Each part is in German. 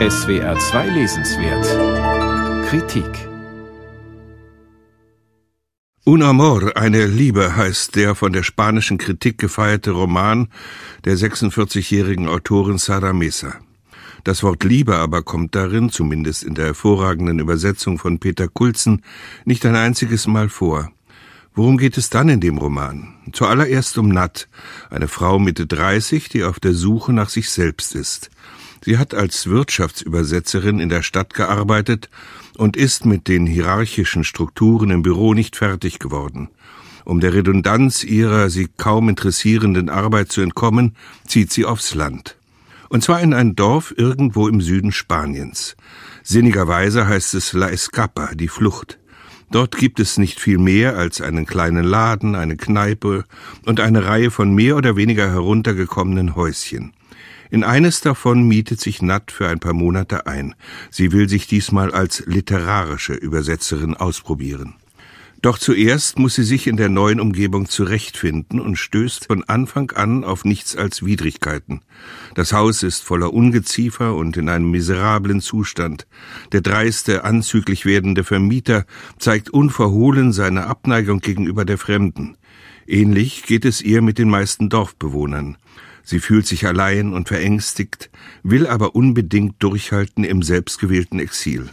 SWR 2 Lesenswert Kritik Un Amor, eine Liebe heißt der von der spanischen Kritik gefeierte Roman der 46-jährigen Autorin Sara Mesa. Das Wort Liebe aber kommt darin, zumindest in der hervorragenden Übersetzung von Peter Kulzen, nicht ein einziges Mal vor. Worum geht es dann in dem Roman? Zuallererst um Nat, eine Frau Mitte 30, die auf der Suche nach sich selbst ist. Sie hat als Wirtschaftsübersetzerin in der Stadt gearbeitet und ist mit den hierarchischen Strukturen im Büro nicht fertig geworden. Um der Redundanz ihrer sie kaum interessierenden Arbeit zu entkommen, zieht sie aufs Land. Und zwar in ein Dorf irgendwo im Süden Spaniens. Sinnigerweise heißt es La Escapa, die Flucht. Dort gibt es nicht viel mehr als einen kleinen Laden, eine Kneipe und eine Reihe von mehr oder weniger heruntergekommenen Häuschen. In eines davon mietet sich Nat für ein paar Monate ein. Sie will sich diesmal als literarische Übersetzerin ausprobieren. Doch zuerst muss sie sich in der neuen Umgebung zurechtfinden und stößt von Anfang an auf nichts als Widrigkeiten. Das Haus ist voller Ungeziefer und in einem miserablen Zustand. Der dreiste, anzüglich werdende Vermieter zeigt unverhohlen seine Abneigung gegenüber der Fremden. Ähnlich geht es ihr mit den meisten Dorfbewohnern. Sie fühlt sich allein und verängstigt, will aber unbedingt durchhalten im selbstgewählten Exil.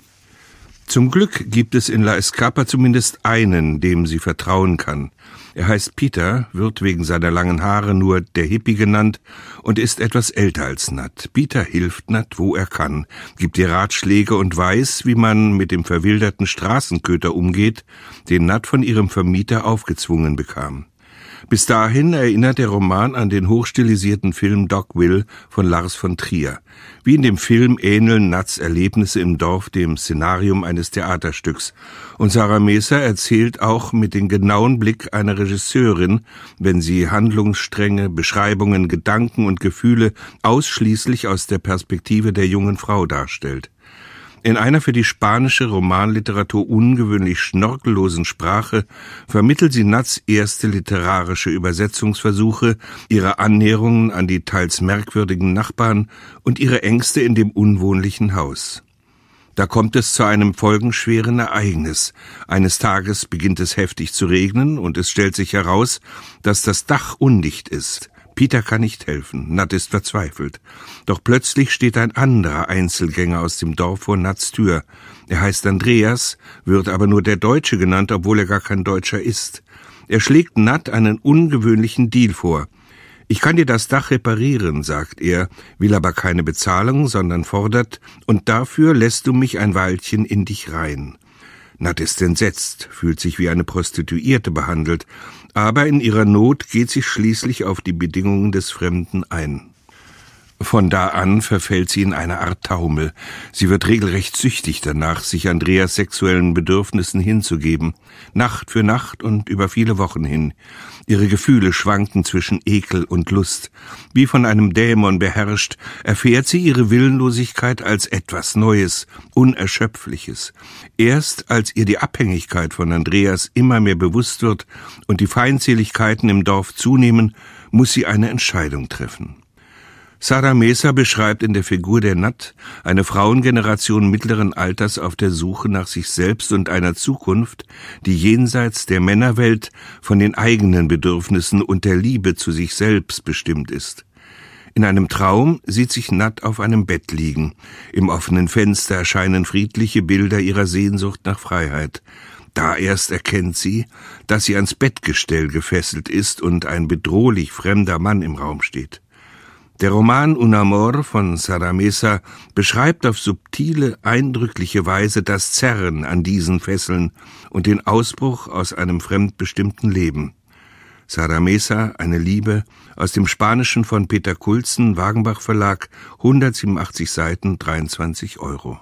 Zum Glück gibt es in La Escapa zumindest einen, dem sie vertrauen kann. Er heißt Peter, wird wegen seiner langen Haare nur der Hippie genannt und ist etwas älter als Nat. Peter hilft Nat, wo er kann, gibt ihr Ratschläge und weiß, wie man mit dem verwilderten Straßenköter umgeht, den Nat von ihrem Vermieter aufgezwungen bekam. Bis dahin erinnert der Roman an den hochstilisierten Film Dogville von Lars von Trier. Wie in dem Film ähneln Nats Erlebnisse im Dorf dem Szenarium eines Theaterstücks. Und Sarah Meser erzählt auch mit dem genauen Blick einer Regisseurin, wenn sie Handlungsstränge, Beschreibungen, Gedanken und Gefühle ausschließlich aus der Perspektive der jungen Frau darstellt. In einer für die spanische Romanliteratur ungewöhnlich schnorkellosen Sprache vermittelt sie Nats erste literarische Übersetzungsversuche, ihre Annäherungen an die teils merkwürdigen Nachbarn und ihre Ängste in dem unwohnlichen Haus. Da kommt es zu einem folgenschweren Ereignis. Eines Tages beginnt es heftig zu regnen und es stellt sich heraus, dass das Dach undicht ist. Peter kann nicht helfen, Nat ist verzweifelt. Doch plötzlich steht ein anderer Einzelgänger aus dem Dorf vor Nats Tür. Er heißt Andreas, wird aber nur der Deutsche genannt, obwohl er gar kein Deutscher ist. Er schlägt Nat einen ungewöhnlichen Deal vor. Ich kann dir das Dach reparieren, sagt er, will aber keine Bezahlung, sondern fordert, und dafür lässt du mich ein Weilchen in dich rein. Nat ist entsetzt, fühlt sich wie eine Prostituierte behandelt, aber in ihrer Not geht sie schließlich auf die Bedingungen des Fremden ein. Von da an verfällt sie in eine Art Taumel. Sie wird regelrecht süchtig danach, sich Andreas sexuellen Bedürfnissen hinzugeben. Nacht für Nacht und über viele Wochen hin. Ihre Gefühle schwanken zwischen Ekel und Lust. Wie von einem Dämon beherrscht, erfährt sie ihre Willenlosigkeit als etwas Neues, Unerschöpfliches. Erst als ihr die Abhängigkeit von Andreas immer mehr bewusst wird und die Feindseligkeiten im Dorf zunehmen, muss sie eine Entscheidung treffen. Sarah Mesa beschreibt in der Figur der Nat eine Frauengeneration mittleren Alters auf der Suche nach sich selbst und einer Zukunft, die jenseits der Männerwelt von den eigenen Bedürfnissen und der Liebe zu sich selbst bestimmt ist. In einem Traum sieht sich Nat auf einem Bett liegen. Im offenen Fenster erscheinen friedliche Bilder ihrer Sehnsucht nach Freiheit. Da erst erkennt sie, dass sie ans Bettgestell gefesselt ist und ein bedrohlich fremder Mann im Raum steht. Der Roman Un Amor von Saramesa beschreibt auf subtile, eindrückliche Weise das Zerren an diesen Fesseln und den Ausbruch aus einem fremdbestimmten Leben. Saramesa, eine Liebe, aus dem Spanischen von Peter Kulzen, Wagenbach Verlag, 187 Seiten, 23 Euro.